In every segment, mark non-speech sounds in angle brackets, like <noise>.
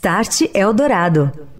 Start Eldorado.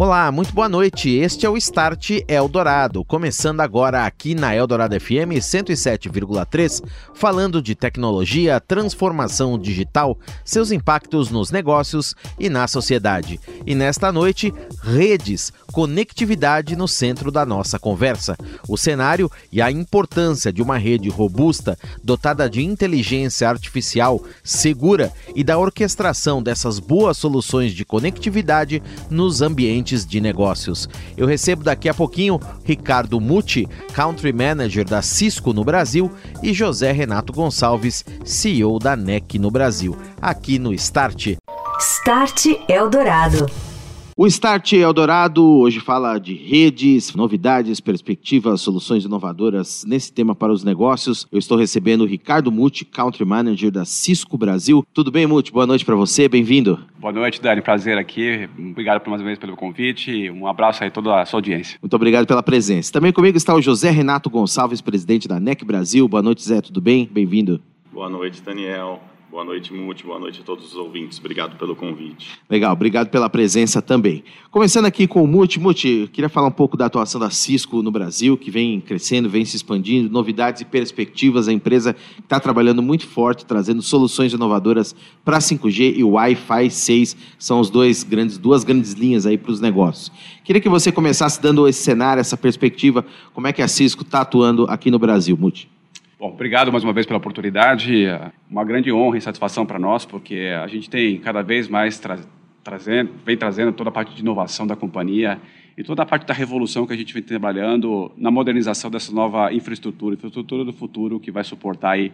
Olá, muito boa noite. Este é o Start Eldorado, começando agora aqui na Eldorado FM 107,3, falando de tecnologia, transformação digital, seus impactos nos negócios e na sociedade. E nesta noite, redes, conectividade no centro da nossa conversa. O cenário e a importância de uma rede robusta, dotada de inteligência artificial, segura e da orquestração dessas boas soluções de conectividade nos ambientes de negócios. Eu recebo daqui a pouquinho Ricardo Muti, Country Manager da Cisco no Brasil, e José Renato Gonçalves, CEO da NEC no Brasil, aqui no Start. Start Eldorado. O Start Eldorado hoje fala de redes, novidades, perspectivas, soluções inovadoras nesse tema para os negócios. Eu estou recebendo o Ricardo Muti, Country Manager da Cisco Brasil. Tudo bem, Muti? Boa noite para você, bem-vindo. Boa noite, Dani. Prazer aqui. Obrigado por mais uma vez pelo convite. Um abraço aí a toda a sua audiência. Muito obrigado pela presença. Também comigo está o José Renato Gonçalves, presidente da NEC Brasil. Boa noite, Zé. Tudo bem? Bem-vindo. Boa noite, Daniel. Boa noite, Muti. Boa noite a todos os ouvintes. Obrigado pelo convite. Legal, obrigado pela presença também. Começando aqui com o Muti. Muti, queria falar um pouco da atuação da Cisco no Brasil, que vem crescendo, vem se expandindo, novidades e perspectivas. A empresa está trabalhando muito forte, trazendo soluções inovadoras para 5G e Wi-Fi 6. São os dois grandes, duas grandes linhas aí para os negócios. Queria que você começasse dando esse cenário, essa perspectiva, como é que a Cisco está atuando aqui no Brasil, Muti. Bom, obrigado mais uma vez pela oportunidade. Uma grande honra e satisfação para nós, porque a gente tem cada vez mais tra trazendo, vem trazendo toda a parte de inovação da companhia e toda a parte da revolução que a gente vem trabalhando na modernização dessa nova infraestrutura, infraestrutura do futuro que vai suportar aí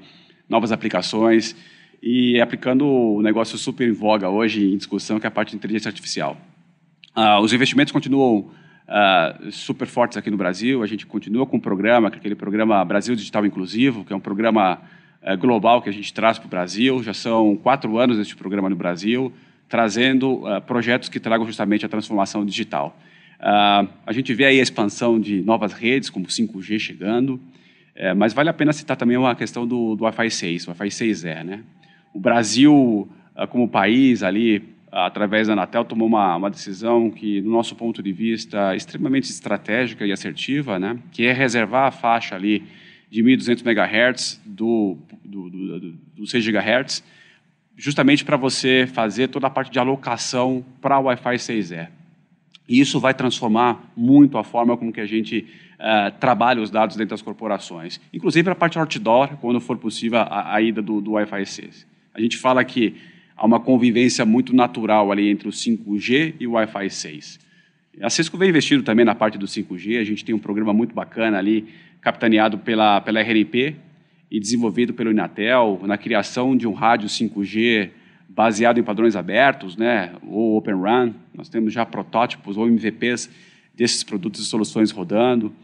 novas aplicações e aplicando o negócio super em voga hoje em discussão, que é a parte de inteligência artificial. Uh, os investimentos continuam uh, super fortes aqui no Brasil. A gente continua com o programa, que é aquele programa Brasil Digital Inclusivo, que é um programa uh, global que a gente traz para o Brasil. Já são quatro anos deste programa no Brasil, trazendo uh, projetos que tragam justamente a transformação digital. a gente vê aí a expansão de novas redes, como 5G chegando, eh, mas vale a pena citar também uma questão do, do Wi-Fi 6, Wi-Fi 6E. Né? O Brasil, como país ali, através da Anatel, tomou uma, uma decisão que, do nosso ponto de vista, extremamente estratégica e assertiva, né? que é reservar a faixa ali de 1.200 MHz do, do, do, do 6 GHz, justamente para você fazer toda a parte de alocação para o Wi-Fi 6E. E isso vai transformar muito a forma como que a gente uh, trabalha os dados dentro das corporações. Inclusive a parte outdoor, quando for possível a, a ida do, do Wi-Fi 6. A gente fala que há uma convivência muito natural ali entre o 5G e o Wi-Fi 6. A Cisco vem investindo também na parte do 5G, a gente tem um programa muito bacana ali, capitaneado pela, pela RNP e desenvolvido pelo Inatel, na criação de um rádio 5G baseado em padrões abertos, né, ou Open RAN. Nós temos já protótipos ou MVPs desses produtos e soluções rodando.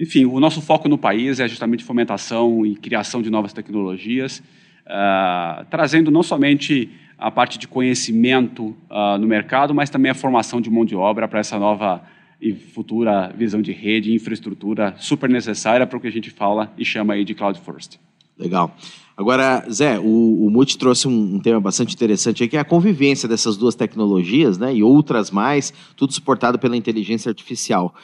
Enfim, o nosso foco no país é justamente fomentação e criação de novas tecnologias, uh, trazendo não somente a parte de conhecimento uh, no mercado, mas também a formação de mão de obra para essa nova e futura visão de rede infraestrutura super necessária para o que a gente fala e chama aí de Cloud First. Legal. Agora, Zé, o, o Multi trouxe um, um, tema bastante interessante aqui, que é a convivência dessas duas tecnologias, né, e outras mais, tudo suportado pela inteligência artificial.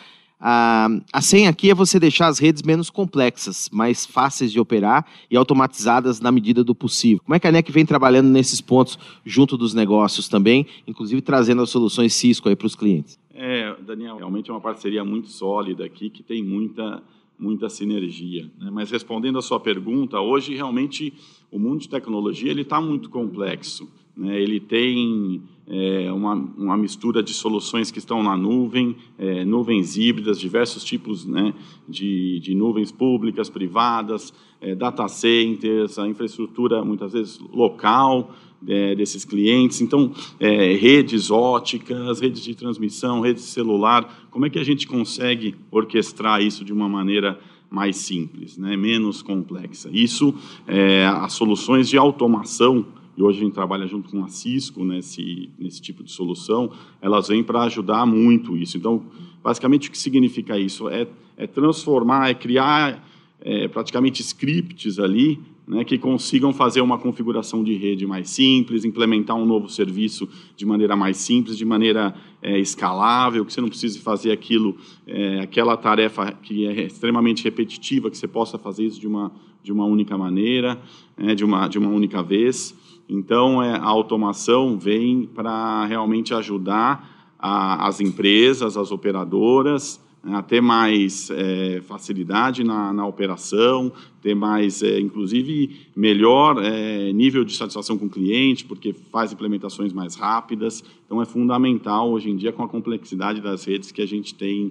A, a senha aqui é você deixar as redes menos complexas, mais fáceis de operar e automatizadas na medida do possível. Como é que a NEC vem trabalhando nesses pontos junto dos negócios também, inclusive trazendo as soluções Cisco para os clientes? É, Daniel, realmente é uma parceria muito sólida aqui, que tem muita, muita sinergia. Né? Mas respondendo a sua pergunta, hoje realmente o mundo de tecnologia ele está muito complexo. Né? Ele tem é, uma, uma, mistura de soluções que estão na nuvem, é, nuvens híbridas, diversos tipos né, de, de, nuvens públicas, privadas, é, data centers, a infraestrutura muitas vezes local é, desses clientes. Então, é, redes óticas, redes de transmissão, redes de celular. Como é que a gente consegue orquestrar isso de uma maneira mais simples, né, menos complexa? Isso, é, as soluções de automação e hoje a gente trabalha junto com a Cisco nesse, nesse tipo de solução, elas vêm para ajudar muito isso. Então, basicamente, o que significa isso? É, é transformar, é criar é, praticamente scripts ali né, que consigam fazer uma configuração de rede mais simples, implementar um novo serviço de maneira mais simples, de maneira é, escalável, que você não precise fazer aquilo, é, aquela tarefa que é extremamente repetitiva, que você possa fazer isso de uma, de uma única maneira, é, de, uma, de uma única vez. Então, é, a automação vem para realmente ajudar a, as empresas, as operadoras, né, a ter mais é, facilidade na, na, operação, ter mais, é, inclusive, melhor é, nível de satisfação com o cliente, porque faz implementações mais rápidas. Então, é fundamental hoje em dia com a complexidade das redes que a gente tem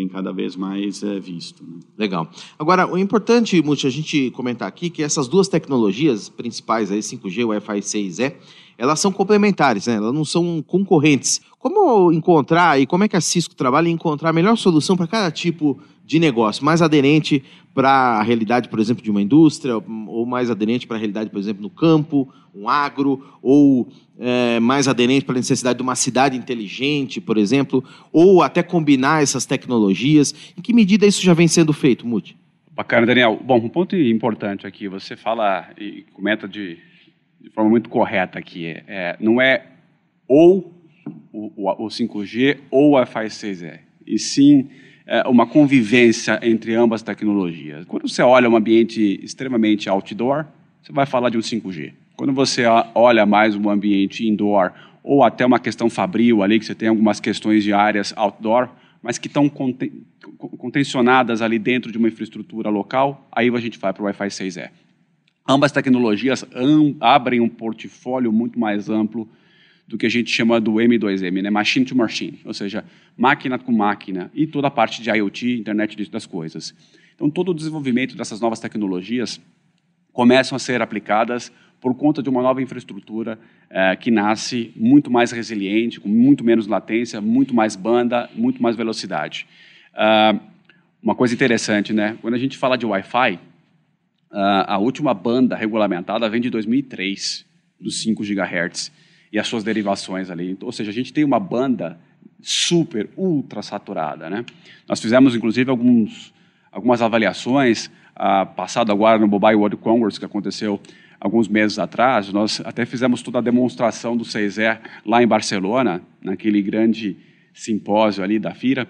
tem cada vez mais é, visto. Né? Legal. Agora, o importante, Muti, a gente comentar aqui que essas duas tecnologias principais, aí, 5G e Wi-Fi 6E, elas são complementares, né? elas não são concorrentes. Como encontrar e como é que a Cisco trabalha em encontrar a melhor solução para cada tipo de negócio, mais aderente para a realidade, por exemplo, de uma indústria, ou mais aderente para a realidade, por exemplo, no campo, um agro, ou é, mais aderente para a necessidade de uma cidade inteligente, por exemplo, ou até combinar essas tecnologias. Em que medida isso já vem sendo feito, Muti? Bacana, Daniel. Bom, um ponto importante aqui, você fala e comenta de, de forma muito correta aqui, é, não é ou o, o, o 5G ou o Wi-Fi 6E, e sim é, uma convivência entre ambas tecnologias. Quando você olha um ambiente extremamente outdoor, você vai falar de um 5G. Quando você olha mais um ambiente indoor ou até uma questão fabril ali, que você tem algumas questões de áreas outdoor, mas que estão contencionadas ali dentro de uma infraestrutura local, aí a gente vai para o Wi-Fi 6E. Ambas tecnologias abrem um portfólio muito mais amplo do que a gente chama do M2M, né? Machine to Machine, ou seja, máquina com máquina e toda a parte de IoT, internet das coisas. Então, todo o desenvolvimento dessas novas tecnologias começam a ser aplicadas por conta de uma nova infraestrutura eh, que nasce muito mais resiliente, com muito menos latência, muito mais banda, muito mais velocidade. Uh, uma coisa interessante, né? Quando a gente fala de Wi-Fi, uh, a última banda regulamentada vem de 2003, dos 5 GHz e as suas derivações ali. Ou seja, a gente tem uma banda super, ultra saturada. Né? Nós fizemos, inclusive, alguns, algumas avaliações, ah, passado agora no Mobile World Congress, que aconteceu alguns meses atrás, nós até fizemos toda a demonstração do 6E lá em Barcelona, naquele grande simpósio ali da FIRA,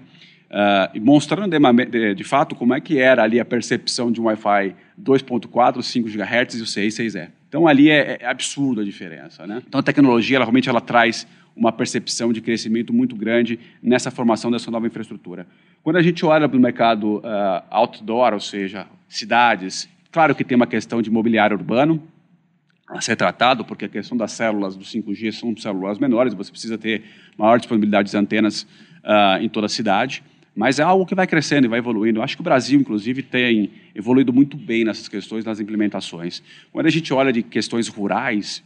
uh, mostrando de, de, de, fato como é que era ali a percepção de um Wi-Fi 2.4, 5 GHz e o 6, 6E. Então ali é, é absurda a diferença, né? Então a tecnologia ela, realmente ela traz uma percepção de crescimento muito grande nessa formação dessa nova infraestrutura. Quando a gente olha para o mercado uh, outdoor, ou seja, cidades, claro que tem uma questão de mobiliário urbano a ser tratado, porque a questão das células do 5G são células menores, você precisa ter maior disponibilidade de antenas uh, em toda a cidade mas é algo que vai crescendo e vai evoluindo. Eu acho que o Brasil, inclusive, tem evoluído muito bem nessas questões, nas implementações. Quando a gente olha de questões rurais,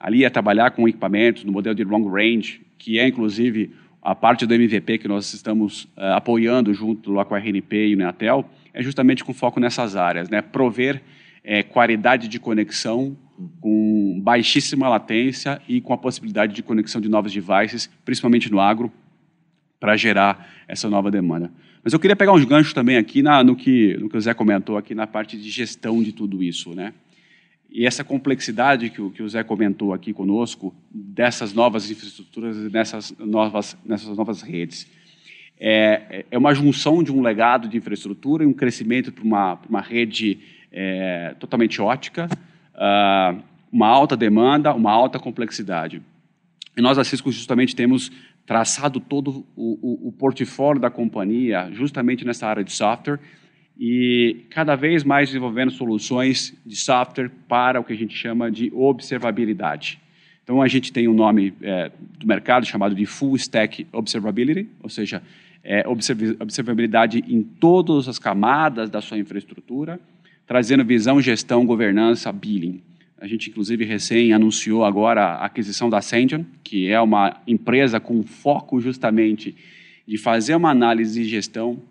ali é trabalhar com equipamentos no modelo de long range, que é, inclusive, a parte do MVP que nós estamos uh, apoiando junto lá com a RNP e o Neatel, é justamente com foco nessas áreas, né? prover é, qualidade de conexão com baixíssima latência e com a possibilidade de conexão de novos devices, principalmente no agro, para gerar essa nova demanda. Mas eu queria pegar uns ganchos também aqui na, no, que, no que o Zé comentou aqui na parte de gestão de tudo isso, né? E essa complexidade que o, que o Zé comentou aqui conosco, dessas novas infraestruturas e nessas novas, nessas novas redes. É, é uma junção de um legado de infraestrutura e um crescimento para uma, uma rede é, totalmente ótica, uh, uma alta demanda, uma alta complexidade. E nós, a Cisco, justamente temos traçado todo o, o, o portfólio da companhia justamente nessa área de software e cada vez mais desenvolvendo soluções de software para o que a gente chama de observabilidade. Então, a gente tem um nome é, do mercado chamado de Full Stack Observability, ou seja, é, observabilidade em todas as camadas da sua infraestrutura, trazendo visão, gestão, governança, billing. A gente, inclusive, recém anunciou agora a aquisição da Ascension, que é uma empresa com foco justamente de fazer uma análise de gestão,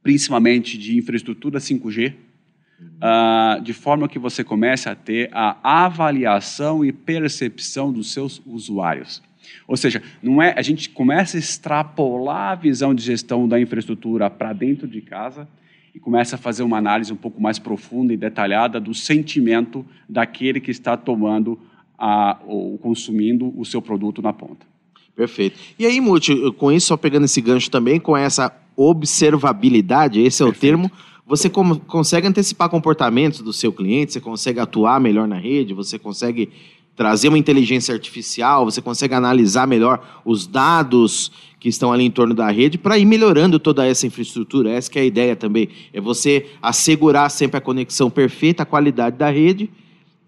principalmente de infraestrutura 5G, uh, de forma que você comece a ter a avaliação e percepção dos seus usuários. Ou seja, não é, a gente começa a extrapolar a visão de gestão da infraestrutura para dentro de casa e começa a fazer uma análise um pouco mais profunda e detalhada do sentimento daquele que está tomando a, ou consumindo o seu produto na ponta. Perfeito. E aí, Muti, com isso, só pegando esse gancho também, com essa observabilidade, esse é Perfeito. o termo, você consegue antecipar comportamentos do seu cliente, você consegue atuar melhor na rede, você consegue trazer uma inteligência artificial, você consegue analisar melhor os dados que estão ali em torno da rede para ir melhorando toda essa infraestrutura. Essa é a ideia também, é você assegurar sempre a conexão perfeita, a qualidade da rede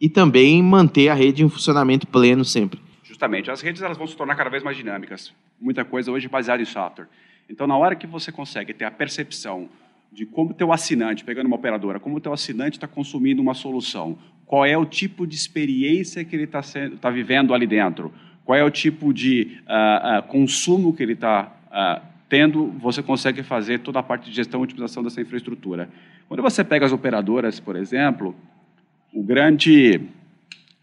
e também manter a rede em funcionamento pleno sempre. Justamente, as redes elas vão se tornar cada vez mais dinâmicas. Muita coisa hoje baseada em software. Então, na hora que você consegue ter a percepção de como o teu assinante, pegando uma operadora, como o teu assinante está consumindo uma solução, qual é o tipo de experiência que ele está tá vivendo ali dentro, qual é o tipo de uh, uh, consumo que ele está uh, ah, tendo, você consegue fazer toda a parte de gestão e otimização dessa infraestrutura. Quando você pega as operadoras, por exemplo, o grande,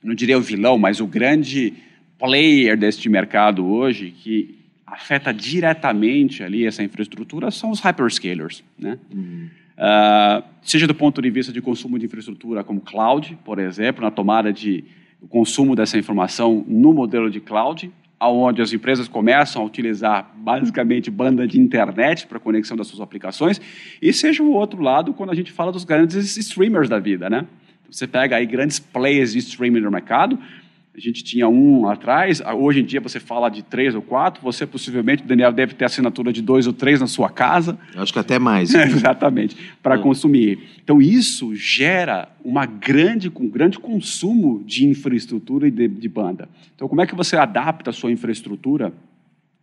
não diria o vilão, mas o grande player deste mercado hoje, que afeta diretamente ali essa infraestrutura são os hyperscalers, né? Uhum. Uh, seja do ponto de vista de consumo de infraestrutura como cloud, por exemplo, na tomada de consumo dessa informação no modelo de cloud, aonde as empresas começam a utilizar basicamente banda de internet para conexão das suas aplicações, e seja o outro lado quando a gente fala dos grandes streamers da vida, né? Você pega aí grandes players de streaming no mercado, a gente tinha um atrás, hoje em dia você fala de três ou quatro, você possivelmente, Daniel, deve ter assinatura de dois ou três na sua casa. Acho que até mais. <laughs> Exatamente, para hum. consumir. Então isso gera uma grande, um grande consumo de infraestrutura e de, de banda. Então como é que você adapta a sua infraestrutura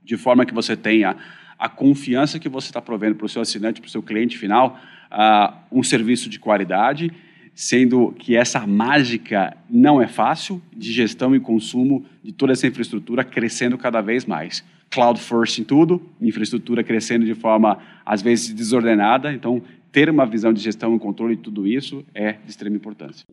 de forma que você tenha a confiança que você está provendo para o seu assinante, para o seu cliente final, uh, um serviço de qualidade sendo que essa mágica não é fácil de gestão e consumo de toda essa infraestrutura crescendo cada vez mais. Cloud first em tudo, infraestrutura crescendo de forma às vezes desordenada, então ter uma visão de gestão e controle de tudo isso é de extrema importância.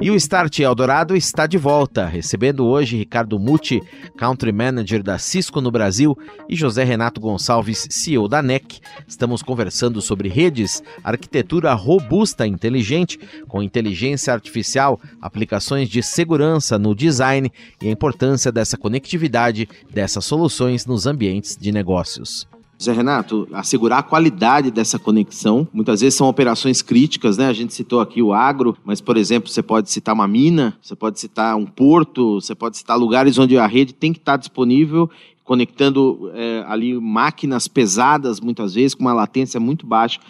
E o Start Eldorado está de volta, recebendo hoje Ricardo Muti, Country Manager da Cisco no Brasil, e José Renato Gonçalves, CEO da NEC. Estamos conversando sobre redes, arquitetura robusta e inteligente, com inteligência artificial, aplicações de segurança no design e a importância dessa conectividade dessas soluções nos ambientes de negócios. Zé Renato, assegurar a qualidade dessa conexão. Muitas vezes são operações críticas, né? A gente citou aqui o agro, mas, por exemplo, você pode citar uma mina, você pode citar um porto, você pode citar lugares onde a rede tem que estar disponível, conectando é, ali máquinas pesadas, muitas vezes, com uma latência muito baixa,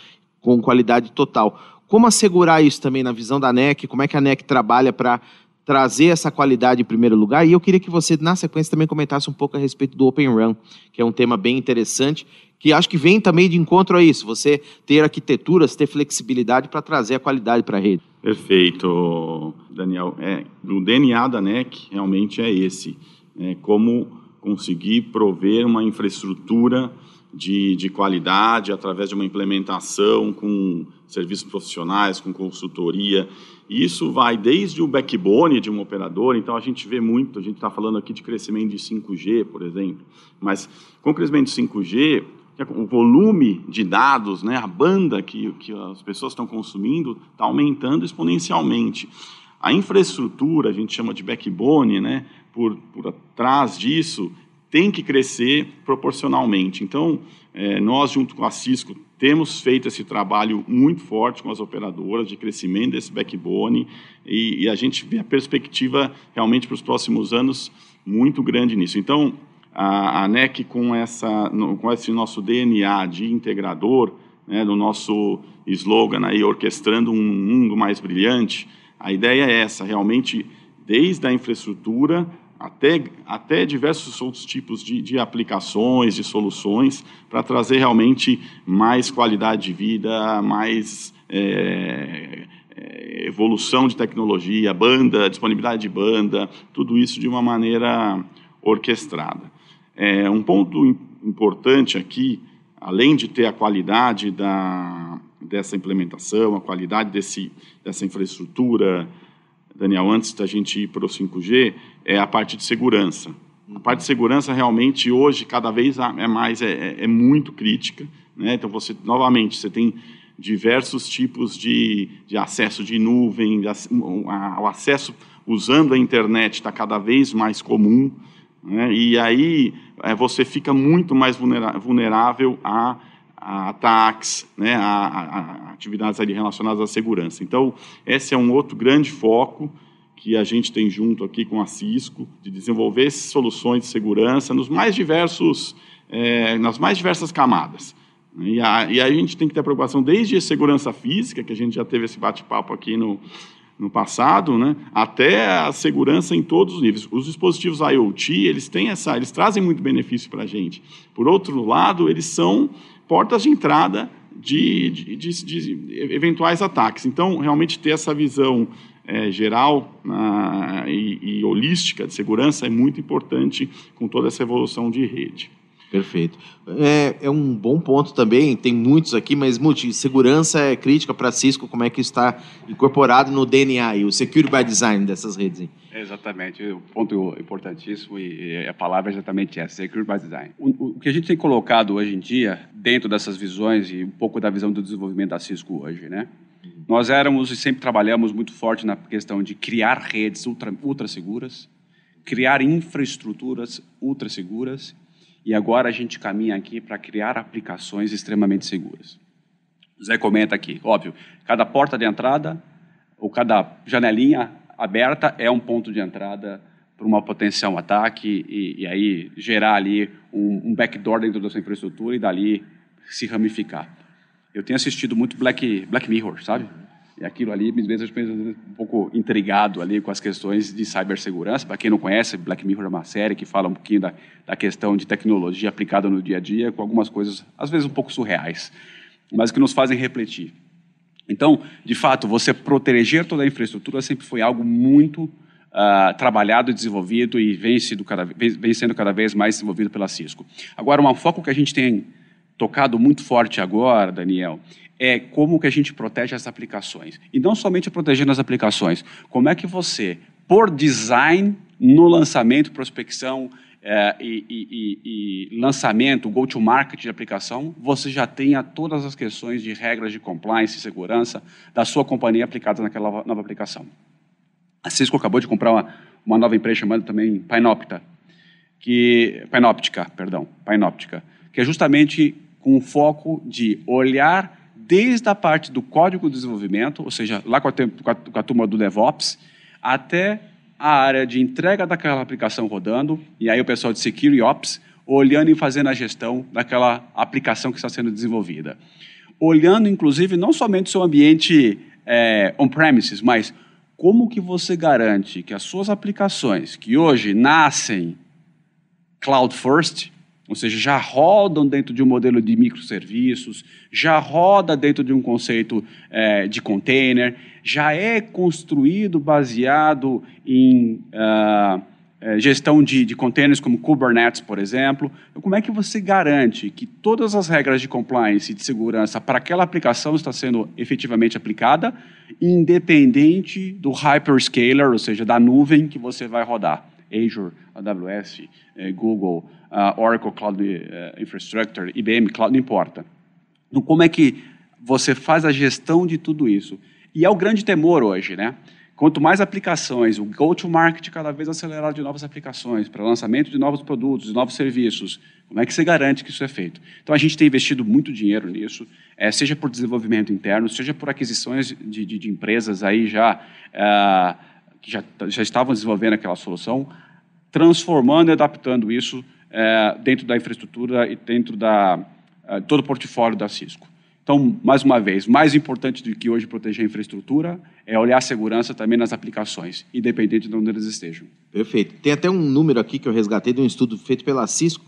com qualidade total. Como assegurar isso também na visão da NEC? Como é que a NEC trabalha para trazer essa qualidade em primeiro lugar. E eu queria que você, na sequência, também comentasse um pouco a respeito do Open Run, que é um tema bem interessante, que acho que vem também de encontro a isso, você ter arquiteturas, ter flexibilidade para trazer a qualidade para a rede. Perfeito, Daniel. É, o DNA da NEC realmente é esse, é como conseguir prover uma infraestrutura de, de qualidade através de uma implementação com serviços profissionais, com consultoria. E isso vai desde o backbone de um operador, então a gente vê muito, a gente está falando aqui de crescimento de 5G, por exemplo, mas com o crescimento de 5G, o volume de dados, né, a banda que, que as pessoas estão consumindo está aumentando exponencialmente. A infraestrutura, a gente chama de backbone, né, por, por trás disso, tem que crescer proporcionalmente. Então, é, nós, junto com a Cisco, temos feito esse trabalho muito forte com as operadoras de crescimento desse backbone e, e a gente vê a perspectiva realmente para os próximos anos muito grande nisso. Então, a, a NEC com, essa, com esse nosso DNA de integrador, né, do nosso slogan aí, orquestrando um mundo mais brilhante, a ideia é essa, realmente, desde a infraestrutura até, até diversos outros tipos de, de aplicações, de soluções, para trazer realmente mais qualidade de vida, mais é, é, evolução de tecnologia, banda, disponibilidade de banda, tudo isso de uma maneira orquestrada. É, um ponto importante aqui, além de ter a qualidade da, dessa implementação, a qualidade desse, dessa infraestrutura, Daniel, antes da gente ir para o 5G, é a parte de segurança. A parte de segurança realmente hoje cada vez é mais é, é, é muito crítica, né? Então você novamente você tem diversos tipos de, de acesso de nuvem, de, o acesso usando a internet está cada vez mais comum. Né? E aí é, você fica muito mais vulnerável a, a ataques, né? a, a, a atividades ali relacionadas à segurança. Então, esse é um outro grande foco que a gente tem junto aqui com a Cisco, de desenvolver soluções de segurança nos mais diversos, é, nas mais diversas camadas. E a, e a gente tem que ter preocupação desde a segurança física, que a gente já teve esse bate-papo aqui no, no passado, né, até a segurança em todos os níveis. Os dispositivos IoT, eles têm essa, eles trazem muito benefício para a gente. Por outro lado, eles são portas de entrada de, de, de, de eventuais ataques. Então, realmente ter essa visão é, geral uh, e, e holística de segurança é muito importante com toda essa evolução de rede. Perfeito. É, é, um bom ponto também, tem muitos aqui, mas multi, segurança é crítica para Cisco, como é que está incorporado no DNA e o Security by Design dessas redes? Hein? Exatamente, o ponto importantíssimo e a palavra é exatamente essa, Security by Design. O, o, que a gente tem colocado hoje em dia, dentro dessas visões e um pouco da visão do desenvolvimento da Cisco hoje, né? Nós éramos e sempre trabalhamos muito forte na questão de criar redes ultra, ultra seguras, criar infraestruturas ultra seguras e agora a gente caminha aqui para criar aplicações extremamente seguras. Zé comenta aqui, óbvio, cada porta de entrada ou cada janelinha aberta é um ponto de entrada para uma potencial ataque e, e aí gerar ali um, um, backdoor dentro da sua infraestrutura e dali se ramificar. Eu tenho assistido muito Black, Black Mirror, sabe? E aquilo ali me deixa um pouco intrigado ali com as questões de cibersegurança. Para quem não conhece, Black Mirror é uma série que fala um pouquinho da, da questão de tecnologia aplicada no dia a dia, com algumas coisas, às vezes, um pouco surreais, mas que nos fazem refletir. Então, de fato, você proteger toda a infraestrutura sempre foi algo muito uh, trabalhado desenvolvido e vem, cada, vem, vem sendo cada vez mais desenvolvido pela Cisco. Agora, um foco que a gente tem tocado muito forte agora, Daniel, é como que a gente protege as aplicações. E não somente protegendo as aplicações, como é que você, por design, no lançamento, prospecção é, e, e, e, lançamento, go-to-market de aplicação, você já tenha todas as questões de regras de compliance e segurança da sua companhia aplicadas naquela nova aplicação. A Cisco acabou de comprar uma, uma nova empresa chamada também Pinopta, que, Pinoptica, perdão, Pinoptica, que é justamente com o foco de olhar desde a parte do código de desenvolvimento, ou seja, lá com a, com a turma do DevOps, até a área de entrega daquela aplicação rodando, e aí o pessoal de Security Ops olhando e fazendo a gestão daquela aplicação que está sendo desenvolvida. Olhando, inclusive, não somente o seu ambiente é, on-premises, mas como que você garante que as suas aplicações, que hoje nascem cloud first, ou seja, já rodam dentro de um modelo de microserviços, já roda dentro de um conceito é, de container, já é construído baseado em uh, gestão de, de containers como Kubernetes, por exemplo. Então, como é que você garante que todas as regras de compliance e de segurança para aquela aplicação está sendo efetivamente aplicada, independente do hyperscaler, ou seja, da nuvem que você vai rodar? Azure, AWS, eh, Google, uh, Oracle Cloud uh, Infrastructure, IBM Cloud, não importa. Então, como é que você faz a gestão de tudo isso? E é o grande temor hoje, né? Quanto mais aplicações, o go-to-market cada vez acelerado de novas aplicações, para lançamento de novos produtos, de novos serviços, como é que você garante que isso é feito? Então, a gente tem investido muito dinheiro nisso, é, seja por desenvolvimento interno, seja por aquisições de, de, de empresas aí já, que já, já estavam desenvolvendo aquela solução, transformando e adaptando isso é, dentro da infraestrutura e dentro da é, todo o portfólio da Cisco. Então, mais uma vez, mais importante do que hoje proteger a infraestrutura é olhar a segurança também nas aplicações, independente de onde eles estejam. Perfeito. Tem até um número aqui que eu resgatei de um estudo feito pela Cisco,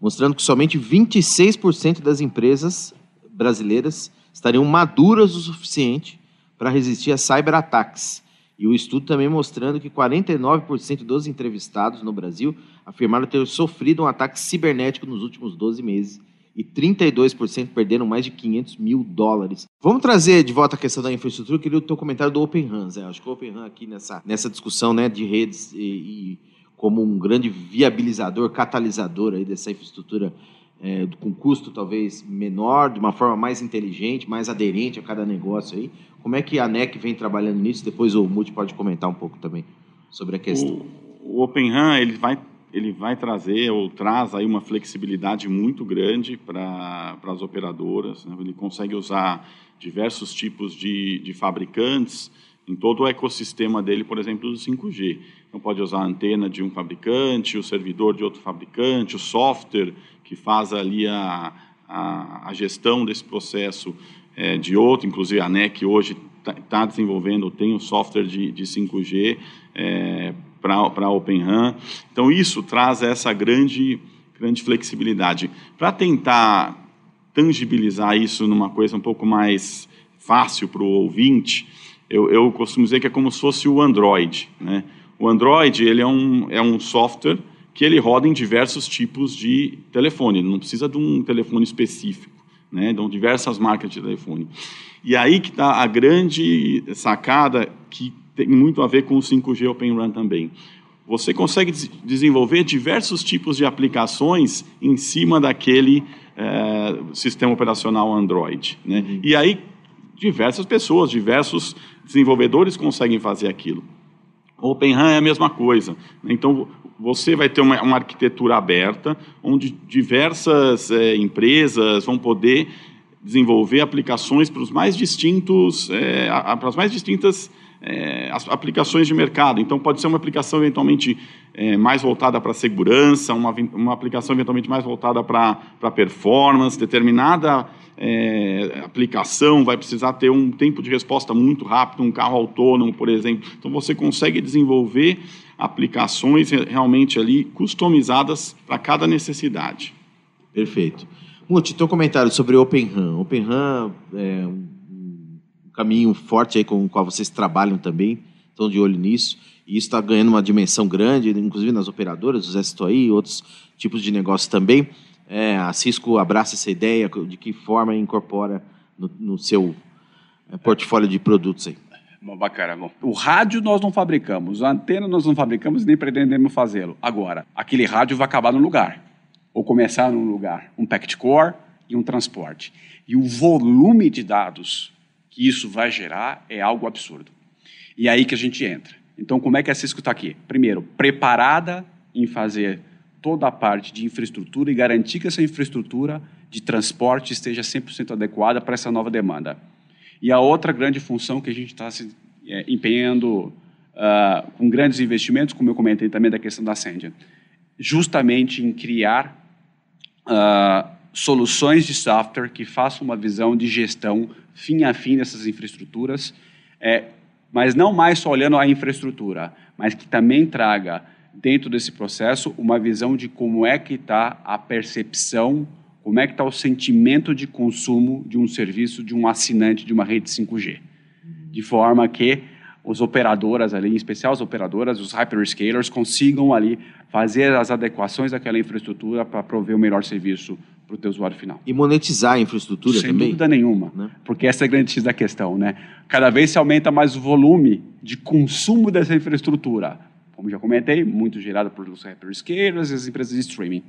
mostrando que somente 26% das empresas brasileiras estariam maduras o suficiente para resistir a cyberataques. E o estudo também mostrando que 49% dos entrevistados no Brasil afirmaram ter sofrido um ataque cibernético nos últimos 12 meses e 32% perderam mais de 500 mil dólares. Vamos trazer de volta a questão da infraestrutura. Queria o teu comentário do Open Runs. Né? Acho que o Open Run aqui nessa, nessa discussão né, de redes e, e como um grande viabilizador, catalisador aí dessa infraestrutura é, com custo talvez menor, de uma forma mais inteligente, mais aderente a cada negócio aí. Como é que a NEC vem trabalhando nisso? Depois o Multi pode comentar um pouco também sobre a questão. O, o Open Run, ele vai ele vai trazer ou traz aí uma flexibilidade muito grande para as operadoras. Né? Ele consegue usar diversos tipos de, de fabricantes em todo o ecossistema dele, por exemplo, do 5G. Então, pode usar a antena de um fabricante, o servidor de outro fabricante, o software que faz ali a, a, a gestão desse processo é, de outro, inclusive a NEC hoje está tá desenvolvendo, tem o software de, de 5G é, para a Open RAN. Então, isso traz essa grande, grande flexibilidade. Para tentar tangibilizar isso numa coisa um pouco mais fácil para o ouvinte, eu, eu, costumo dizer que é como se fosse o Android. Né? O Android ele é, um, é um software que ele roda em diversos tipos de telefone, ele não precisa de um telefone específico, né? Então, diversas marcas de telefone. E aí que está a grande sacada que tem muito a ver com o 5G Open RAN também. Você consegue desenvolver diversos tipos de aplicações em cima daquele é, sistema operacional Android. Né? Uhum. E aí, diversas pessoas, diversos desenvolvedores conseguem fazer aquilo. Open RAN é a mesma coisa. Então, você vai ter uma, uma arquitetura aberta, onde diversas é, empresas vão poder desenvolver aplicações para os mais distintos, é, para as mais distintas é, as aplicações de mercado. Então, pode ser uma aplicação eventualmente é, mais voltada para segurança, uma, uma aplicação eventualmente mais voltada para performance, determinada é, aplicação vai precisar ter um tempo de resposta muito rápido, um carro autônomo, por exemplo. Então, você consegue desenvolver aplicações realmente ali customizadas para cada necessidade. Perfeito. Muti, teu comentário sobre Open RAM. Open RAM é um caminho forte aí com o qual vocês trabalham também, estão de olho nisso. E isso está ganhando uma dimensão grande, inclusive nas operadoras, o Zé citou aí, outros tipos de negócios também. É, a Cisco abraça essa ideia, de que forma incorpora no, no seu é, portfólio de produtos aí. Bom, bacana. Bom, o rádio nós não fabricamos, a antena nós não fabricamos nem pretendemos fazê-lo. Agora, aquele rádio vai acabar no lugar, ou começar num lugar, um packet core e um transporte. E o volume de dados que isso vai gerar é algo absurdo. E é aí que a gente entra. Então, como é que a Cisco está aqui? Primeiro, preparada em fazer toda a parte de infraestrutura e garantir que essa infraestrutura de transporte esteja 100% adequada para essa nova demanda. E a outra grande função que a gente está se é, empenhando uh, com grandes investimentos, como eu comentei também da questão da Ascendia, justamente em criar uh, soluções de software que façam uma visão de gestão fim a fim dessas infraestruturas, é, mas não mais só olhando a infraestrutura, mas que também traga dentro desse processo uma visão de como é que está a percepção, como é que está o sentimento de consumo de um serviço de um assinante de uma rede 5G, de forma que os operadoras ali, em especial as operadoras, os hyperscalers, consigam ali fazer as adequações daquela infraestrutura para prover o melhor serviço para o teu usuário final. E monetizar a infraestrutura Sem também? Sem dúvida nenhuma, né? porque essa é a grande X da questão. Né? Cada vez se aumenta mais o volume de consumo dessa infraestrutura. Como já comentei, muito gerada por os hyperscalers e as empresas de streaming.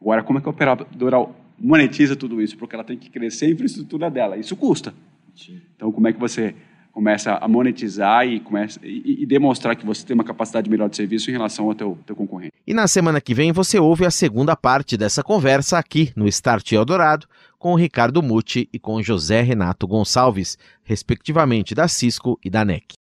Agora, como é que a operadora monetiza tudo isso? Porque ela tem que crescer a infraestrutura dela. Isso custa. Sim. Então, como é que você começa a monetizar e, começa, e, e, demonstrar que você tem uma capacidade melhor de serviço em relação ao teu, teu concorrente. E na semana que vem você ouve a segunda parte dessa conversa aqui no Start Eldorado com o Ricardo Muti e com José Renato Gonçalves, respectivamente da Cisco e da NEC.